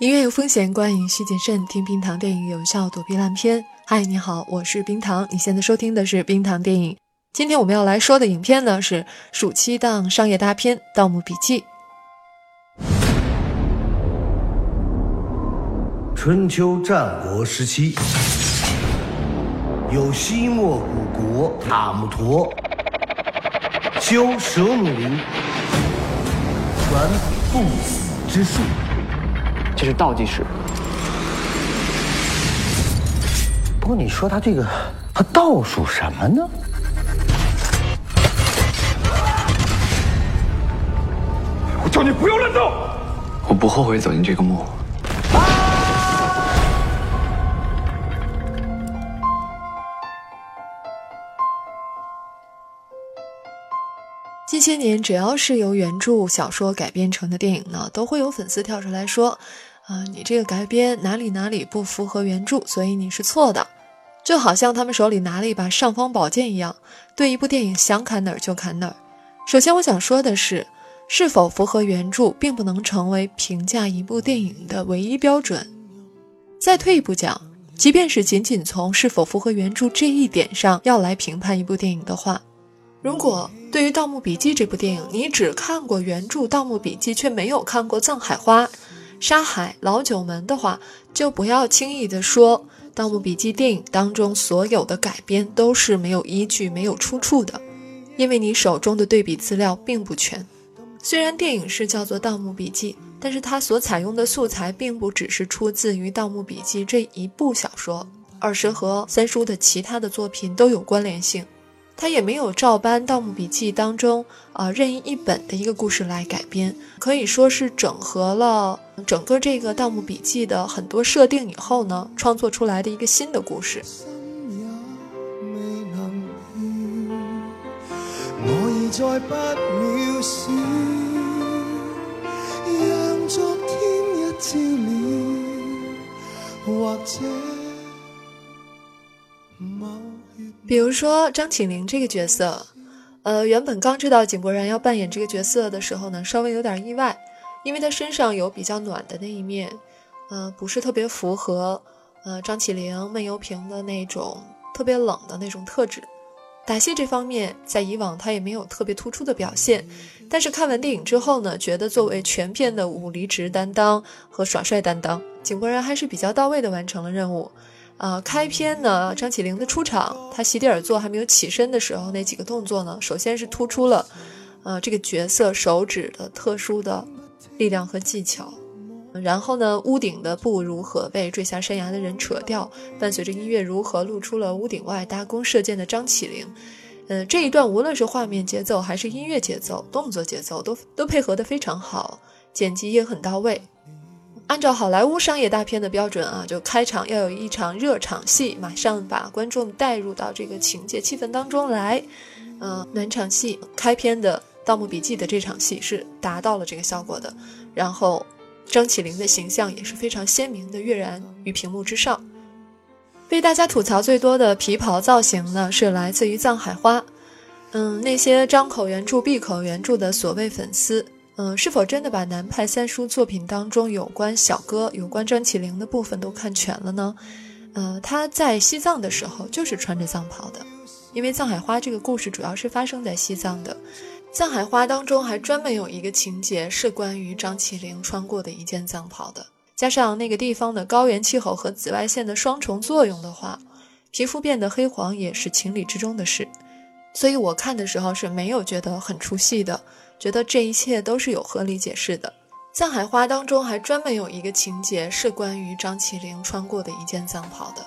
音乐有风险，观影需谨慎。听冰糖电影有效躲避烂片。嗨，你好，我是冰糖。你现在收听的是冰糖电影。今天我们要来说的影片呢是暑期档商业大片《盗墓笔记》。春秋战国时期，有西莫古国塔木陀修蛇弩林，传不死之术。这是倒计时。不过你说他这个，他倒数什么呢？我叫你不要乱动！我不后悔走进这个墓。近些年，只要是由原著小说改编成的电影呢，都会有粉丝跳出来说：“啊，你这个改编哪里哪里不符合原著，所以你是错的。”就好像他们手里拿了一把尚方宝剑一样，对一部电影想砍哪儿就砍哪儿。首先，我想说的是，是否符合原著，并不能成为评价一部电影的唯一标准。再退一步讲，即便是仅仅从是否符合原著这一点上要来评判一部电影的话，如果对于《盗墓笔记》这部电影，你只看过原著《盗墓笔记》，却没有看过《藏海花》《沙海》《老九门》的话，就不要轻易的说《盗墓笔记》电影当中所有的改编都是没有依据、没有出处的，因为你手中的对比资料并不全。虽然电影是叫做《盗墓笔记》，但是它所采用的素材并不只是出自于《盗墓笔记》这一部小说，而是和三叔的其他的作品都有关联性。他也没有照搬《盗墓笔记》当中啊任意一本的一个故事来改编，可以说是整合了整个这个《盗墓笔记》的很多设定以后呢，创作出来的一个新的故事。比如说张起灵这个角色，呃，原本刚知道井柏然要扮演这个角色的时候呢，稍微有点意外，因为他身上有比较暖的那一面，呃，不是特别符合呃张起灵闷油瓶的那种特别冷的那种特质。打戏这方面，在以往他也没有特别突出的表现，但是看完电影之后呢，觉得作为全片的武离直担当和耍帅担当，井柏然还是比较到位的完成了任务。啊，开篇呢，张起灵的出场，他席地而坐还没有起身的时候，那几个动作呢，首先是突出了，呃，这个角色手指的特殊的力量和技巧。然后呢，屋顶的布如何被坠下山崖的人扯掉，伴随着音乐如何露出了屋顶外搭弓射箭的张起灵。呃，这一段无论是画面节奏还是音乐节奏、动作节奏，都都配合的非常好，剪辑也很到位。按照好莱坞商业大片的标准啊，就开场要有一场热场戏，马上把观众带入到这个情节气氛当中来。嗯，暖场戏开篇的《盗墓笔记》的这场戏是达到了这个效果的。然后张起灵的形象也是非常鲜明的跃然于屏幕之上。被大家吐槽最多的皮袍造型呢，是来自于藏海花。嗯，那些张口原著闭口原著的所谓粉丝。嗯，是否真的把南派三叔作品当中有关小哥、有关张起灵的部分都看全了呢？呃，他在西藏的时候就是穿着藏袍的，因为《藏海花》这个故事主要是发生在西藏的，《藏海花》当中还专门有一个情节是关于张起灵穿过的一件藏袍的。加上那个地方的高原气候和紫外线的双重作用的话，皮肤变得黑黄也是情理之中的事。所以我看的时候是没有觉得很出戏的。觉得这一切都是有合理解释的。藏海花当中还专门有一个情节是关于张起灵穿过的一件藏袍的。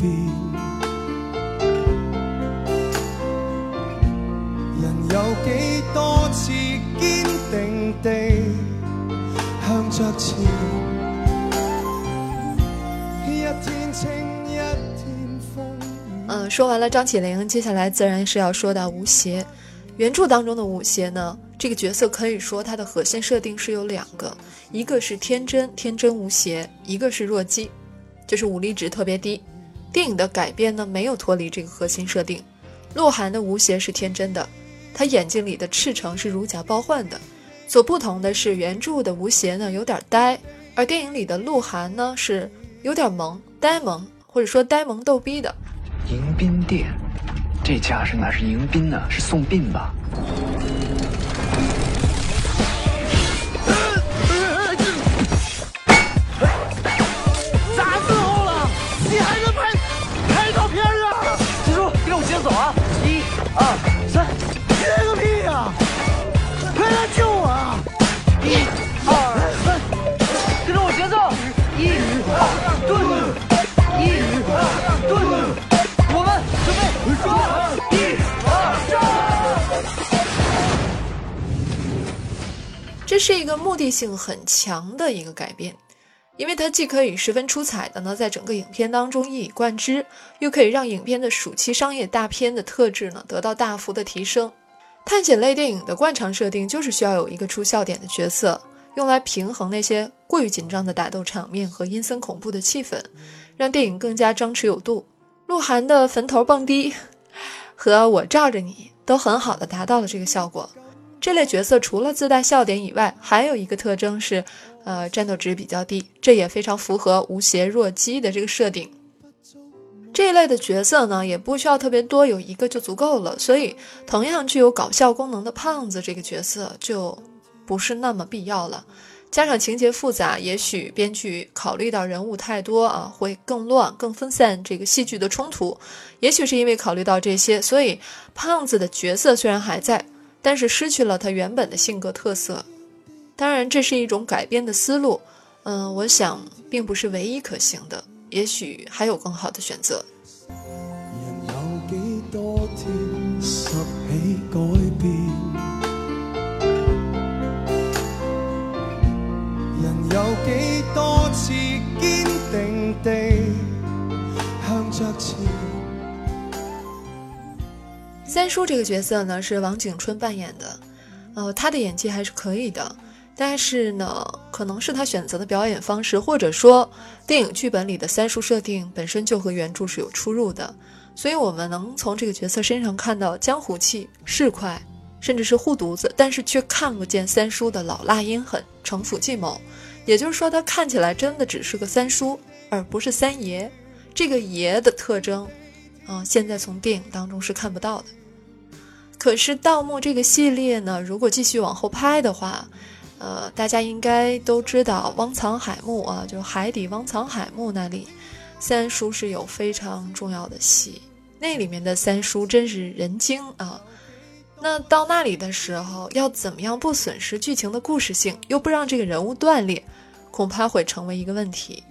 人说完了张起灵，接下来自然是要说到吴邪。原著当中的吴邪呢，这个角色可以说他的核心设定是有两个，一个是天真天真无邪，一个是弱鸡，就是武力值特别低。电影的改编呢，没有脱离这个核心设定。鹿晗的吴邪是天真的，他眼睛里的赤诚是如假包换的。所不同的是，原著的吴邪呢有点呆，而电影里的鹿晗呢是有点萌、呆萌，或者说呆萌逗逼的。迎宾殿，这架势哪是迎宾呢？是送殡吧？这是一个目的性很强的一个改变，因为它既可以十分出彩的呢，在整个影片当中一以贯之，又可以让影片的暑期商业大片的特质呢得到大幅的提升。探险类电影的惯常设定就是需要有一个出笑点的角色，用来平衡那些过于紧张的打斗场面和阴森恐怖的气氛，让电影更加张弛有度。鹿晗的坟头蹦迪 和我罩着你都很好的达到了这个效果。这类角色除了自带笑点以外，还有一个特征是，呃，战斗值比较低，这也非常符合吴邪弱鸡的这个设定。这一类的角色呢，也不需要特别多，有一个就足够了。所以，同样具有搞笑功能的胖子这个角色就不是那么必要了。加上情节复杂，也许编剧考虑到人物太多啊，会更乱、更分散这个戏剧的冲突。也许是因为考虑到这些，所以胖子的角色虽然还在，但是失去了他原本的性格特色。当然，这是一种改编的思路，嗯，我想并不是唯一可行的。也许还有更好的选择。人有几多天拾起改變？人有幾多次坚定地向着前？三叔这个角色呢是王景春扮演的，呃，他的演技还是可以的，但是呢，可能是他选择的表演方式，或者说电影剧本里的三叔设定本身就和原著是有出入的，所以我们能从这个角色身上看到江湖气、市侩，甚至是护犊子，但是却看不见三叔的老辣阴狠、城府计谋。也就是说，他看起来真的只是个三叔，而不是三爷。这个爷的特征，啊、现在从电影当中是看不到的。可是《盗墓》这个系列呢，如果继续往后拍的话，呃，大家应该都知道汪藏海墓啊，就是海底汪藏海墓那里，三叔是有非常重要的戏，那里面的三叔真是人精啊。那到那里的时候，要怎么样不损失剧情的故事性，又不让这个人物断裂，恐怕会成为一个问题。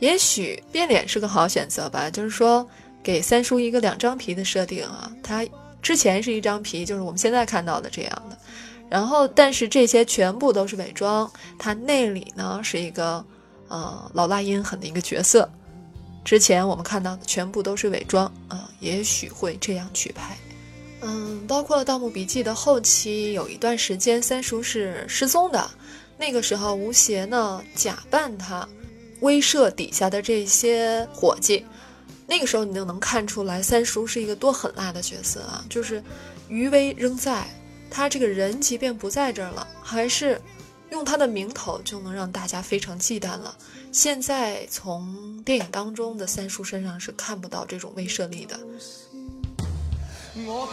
也许变脸是个好选择吧，就是说给三叔一个两张皮的设定啊，他之前是一张皮，就是我们现在看到的这样的，然后但是这些全部都是伪装，他内里呢是一个呃老辣阴狠的一个角色，之前我们看到的全部都是伪装啊、也许会这样去拍。嗯，包括《盗墓笔记》的后期有一段时间，三叔是失踪的。那个时候，吴邪呢假扮他，威慑底下的这些伙计。那个时候，你就能看出来，三叔是一个多狠辣的角色啊！就是余威仍在，他这个人即便不在这儿了，还是用他的名头就能让大家非常忌惮了。现在从电影当中的三叔身上是看不到这种威慑力的。我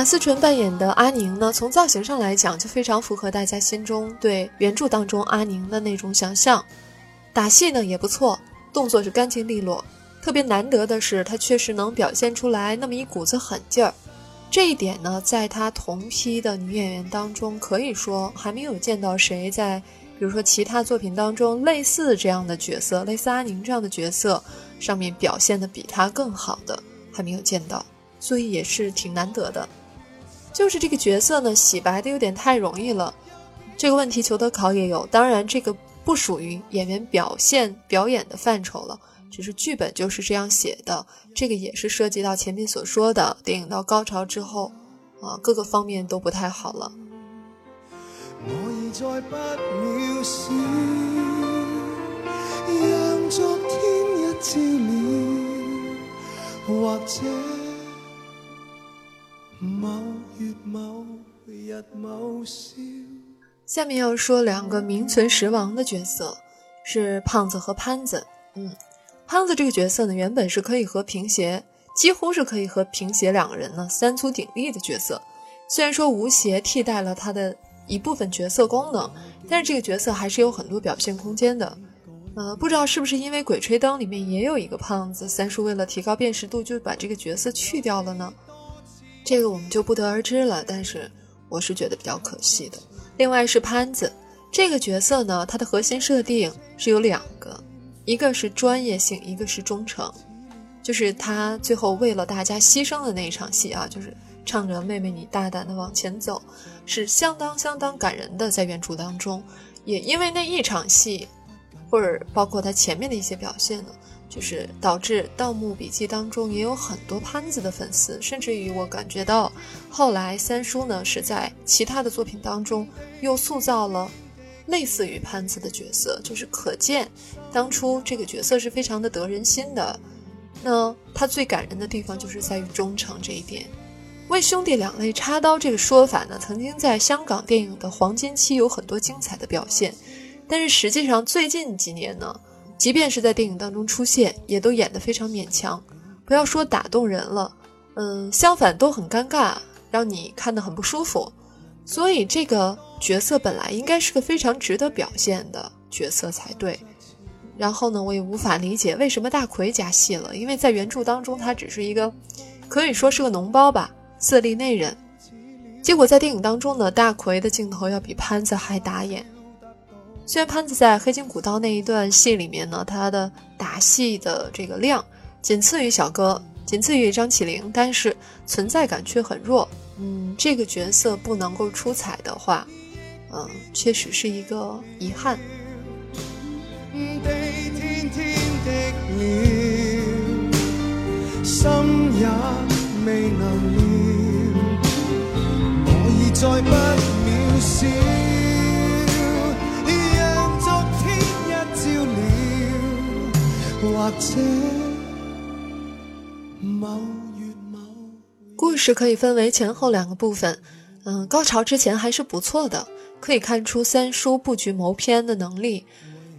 马思纯扮演的阿宁呢，从造型上来讲就非常符合大家心中对原著当中阿宁的那种想象。打戏呢也不错，动作是干净利落。特别难得的是，他确实能表现出来那么一股子狠劲儿。这一点呢，在他同批的女演员当中，可以说还没有见到谁在，比如说其他作品当中类似这样的角色，类似阿宁这样的角色上面表现的比他更好的，还没有见到，所以也是挺难得的。就是这个角色呢，洗白的有点太容易了。这个问题裘德考也有，当然这个不属于演员表现表演的范畴了，只是剧本就是这样写的。这个也是涉及到前面所说的电影到高潮之后，啊，各个方面都不太好了。我已再不渺小，某月某日某宵下面要说两个名存实亡的角色，是胖子和潘子。嗯，胖子这个角色呢，原本是可以和平邪，几乎是可以和平邪两个人呢三足鼎立的角色。虽然说吴邪替代了他的一部分角色功能，但是这个角色还是有很多表现空间的。呃，不知道是不是因为《鬼吹灯》里面也有一个胖子，三叔为了提高辨识度就把这个角色去掉了呢？这个我们就不得而知了。但是我是觉得比较可惜的。另外是潘子这个角色呢，他的核心设定是有两个，一个是专业性，一个是忠诚。就是他最后为了大家牺牲的那一场戏啊，就是唱着“妹妹你大胆的往前走”，是相当相当感人的。在原著当中，也因为那一场戏，或者包括他前面的一些表现呢。就是导致《盗墓笔记》当中也有很多潘子的粉丝，甚至于我感觉到，后来三叔呢是在其他的作品当中又塑造了类似于潘子的角色，就是可见当初这个角色是非常的得人心的。那他最感人的地方就是在于忠诚这一点。为兄弟两肋插刀这个说法呢，曾经在香港电影的黄金期有很多精彩的表现，但是实际上最近几年呢。即便是在电影当中出现，也都演得非常勉强。不要说打动人了，嗯，相反都很尴尬，让你看得很不舒服。所以这个角色本来应该是个非常值得表现的角色才对。然后呢，我也无法理解为什么大奎加戏了，因为在原著当中他只是一个，可以说是个脓包吧，色厉内荏。结果在电影当中呢，大奎的镜头要比潘子还打眼。虽然潘子在黑金古道那一段戏里面呢，他的打戏的这个量仅次于小哥，仅次于张起灵，但是存在感却很弱。嗯，这个角色不能够出彩的话，嗯，确实是一个遗憾。故事可以分为前后两个部分，嗯，高潮之前还是不错的，可以看出三叔布局谋篇的能力。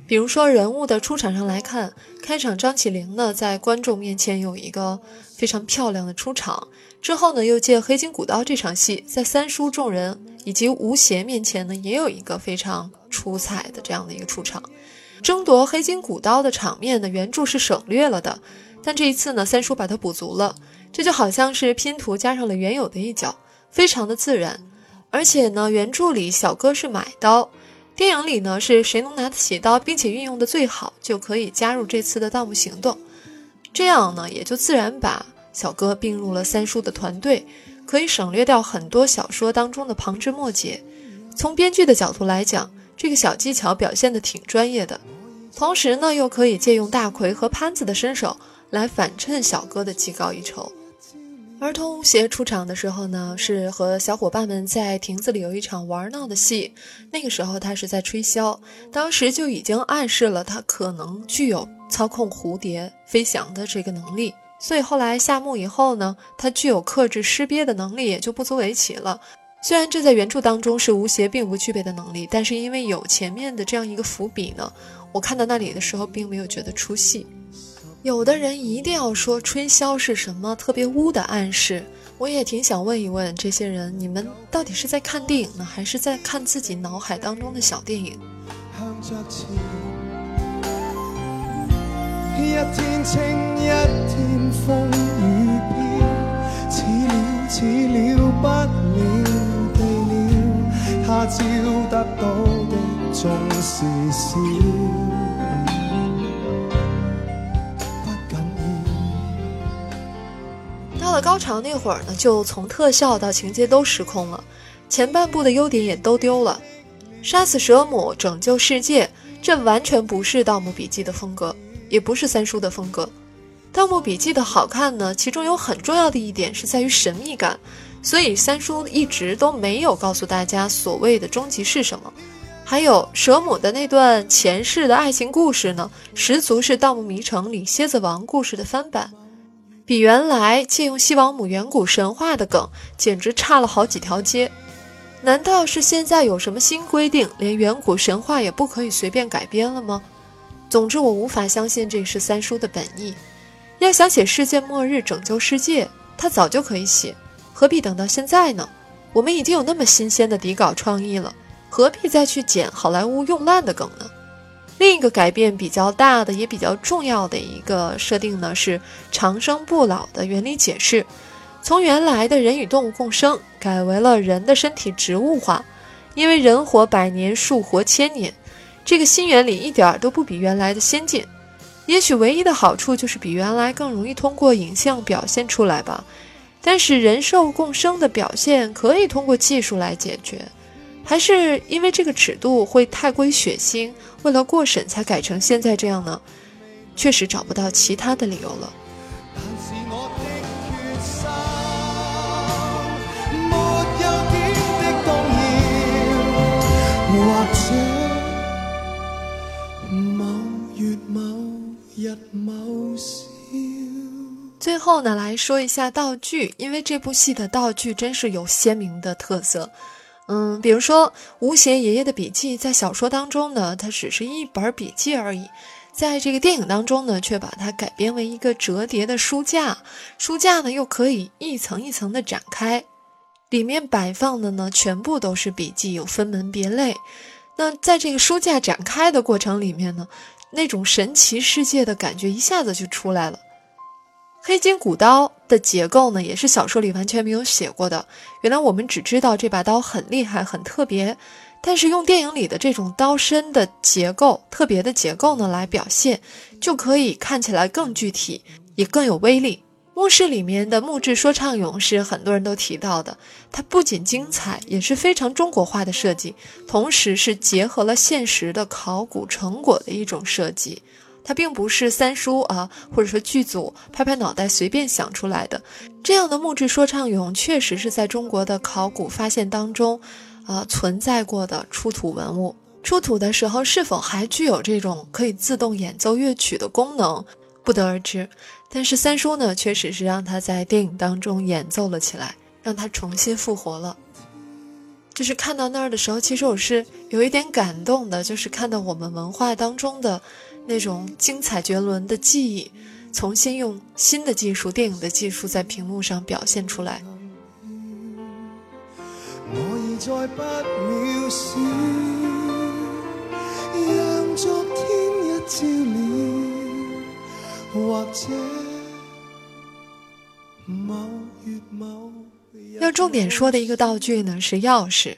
比如说人物的出场上来看，开场张起灵呢在观众面前有一个非常漂亮的出场，之后呢又借黑金古刀这场戏，在三叔众人以及吴邪面前呢也有一个非常出彩的这样的一个出场。争夺黑金古刀的场面呢，原著是省略了的，但这一次呢，三叔把它补足了，这就好像是拼图加上了原有的一角，非常的自然。而且呢，原著里小哥是买刀，电影里呢是谁能拿得起刀，并且运用的最好，就可以加入这次的盗墓行动。这样呢，也就自然把小哥并入了三叔的团队，可以省略掉很多小说当中的旁枝末节。从编剧的角度来讲。这个小技巧表现的挺专业的，同时呢，又可以借用大奎和潘子的身手来反衬小哥的技高一筹。儿童吴邪出场的时候呢，是和小伙伴们在亭子里有一场玩闹的戏，那个时候他是在吹箫，当时就已经暗示了他可能具有操控蝴蝶飞翔的这个能力，所以后来下墓以后呢，他具有克制尸鳖的能力也就不足为奇了。虽然这在原著当中是吴邪并不具备的能力，但是因为有前面的这样一个伏笔呢，我看到那里的时候并没有觉得出戏。有的人一定要说春宵是什么特别污的暗示，我也挺想问一问这些人，你们到底是在看电影呢，还是在看自己脑海当中的小电影？一天一天，风雨了了不他朝得到的总是少，到了高潮那会儿呢，就从特效到情节都失控了，前半部的优点也都丢了。杀死蛇母，拯救世界，这完全不是《盗墓笔记》的风格。也不是三叔的风格。《盗墓笔记》的好看呢，其中有很重要的一点是在于神秘感，所以三叔一直都没有告诉大家所谓的终极是什么。还有蛇母的那段前世的爱情故事呢，十足是《盗墓迷城》里蝎子王故事的翻版，比原来借用西王母远古神话的梗，简直差了好几条街。难道是现在有什么新规定，连远古神话也不可以随便改编了吗？总之，我无法相信这是三叔的本意。要想写世界末日拯救世界，他早就可以写，何必等到现在呢？我们已经有那么新鲜的底稿创意了，何必再去捡好莱坞用烂的梗呢？另一个改变比较大的，也比较重要的一个设定呢，是长生不老的原理解释。从原来的人与动物共生，改为了人的身体植物化，因为人活百年，树活千年，这个新原理一点都不比原来的先进。也许唯一的好处就是比原来更容易通过影像表现出来吧。但是人兽共生的表现可以通过技术来解决，还是因为这个尺度会太过于血腥，为了过审才改成现在这样呢？确实找不到其他的理由了。最后呢，来说一下道具，因为这部戏的道具真是有鲜明的特色。嗯，比如说吴邪爷爷的笔记，在小说当中呢，它只是一本笔记而已，在这个电影当中呢，却把它改编为一个折叠的书架，书架呢又可以一层一层的展开，里面摆放的呢全部都是笔记，有分门别类。那在这个书架展开的过程里面呢，那种神奇世界的感觉一下子就出来了。黑金古刀的结构呢，也是小说里完全没有写过的。原来我们只知道这把刀很厉害、很特别，但是用电影里的这种刀身的结构、特别的结构呢来表现，就可以看起来更具体，也更有威力。墓室里面的木质说唱俑是很多人都提到的，它不仅精彩，也是非常中国化的设计，同时是结合了现实的考古成果的一种设计。它并不是三叔啊，或者说剧组拍拍脑袋随便想出来的。这样的木质说唱俑确实是在中国的考古发现当中，啊存在过的出土文物。出土的时候是否还具有这种可以自动演奏乐曲的功能，不得而知。但是三叔呢，确实是让他在电影当中演奏了起来，让他重新复活了。就是看到那儿的时候，其实我是有一点感动的，就是看到我们文化当中的。那种精彩绝伦的记忆，重新用新的技术、电影的技术在屏幕上表现出来。要重点说的一个道具呢，是钥匙。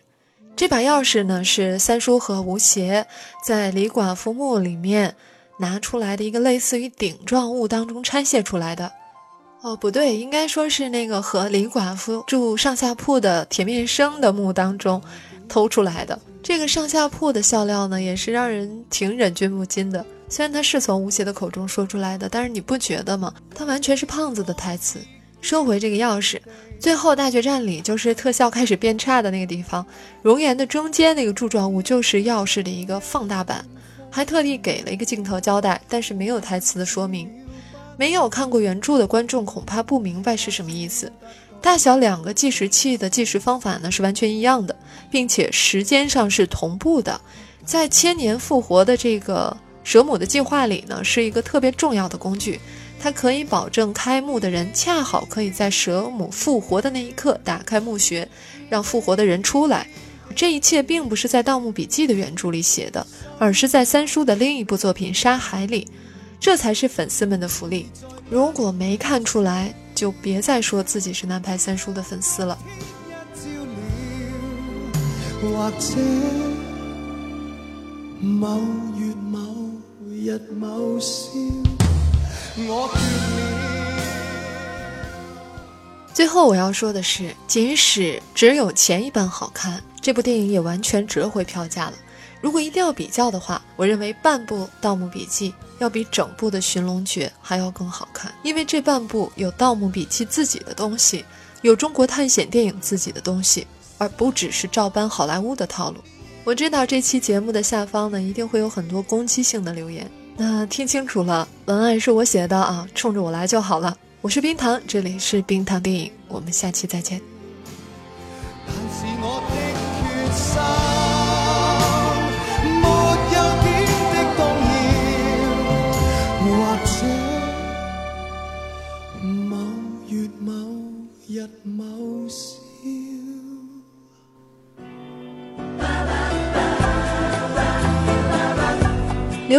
这把钥匙呢，是三叔和吴邪在李寡妇墓里面。拿出来的一个类似于顶状物当中拆卸出来的，哦，不对，应该说是那个和李寡妇住上下铺的铁面生的墓当中偷出来的。这个上下铺的笑料呢，也是让人挺忍俊不禁的。虽然他是从吴邪的口中说出来的，但是你不觉得吗？他完全是胖子的台词。说回这个钥匙，最后大决战里就是特效开始变差的那个地方，熔岩的中间那个柱状物就是钥匙的一个放大版。还特地给了一个镜头交代，但是没有台词的说明。没有看过原著的观众恐怕不明白是什么意思。大小两个计时器的计时方法呢是完全一样的，并且时间上是同步的。在千年复活的这个蛇母的计划里呢，是一个特别重要的工具，它可以保证开墓的人恰好可以在蛇母复活的那一刻打开墓穴，让复活的人出来。这一切并不是在《盗墓笔记》的原著里写的，而是在三叔的另一部作品《沙海》里，这才是粉丝们的福利。如果没看出来，就别再说自己是南派三叔的粉丝了。最后我要说的是，即使只有前一半好看。这部电影也完全折回票价了，如果一定要比较的话，我认为半部《盗墓笔记》要比整部的《寻龙诀》还要更好看，因为这半部有《盗墓笔记》自己的东西，有中国探险电影自己的东西，而不只是照搬好莱坞的套路。我知道这期节目的下方呢，一定会有很多攻击性的留言。那听清楚了，文案是我写的啊，冲着我来就好了。我是冰糖，这里是冰糖电影，我们下期再见。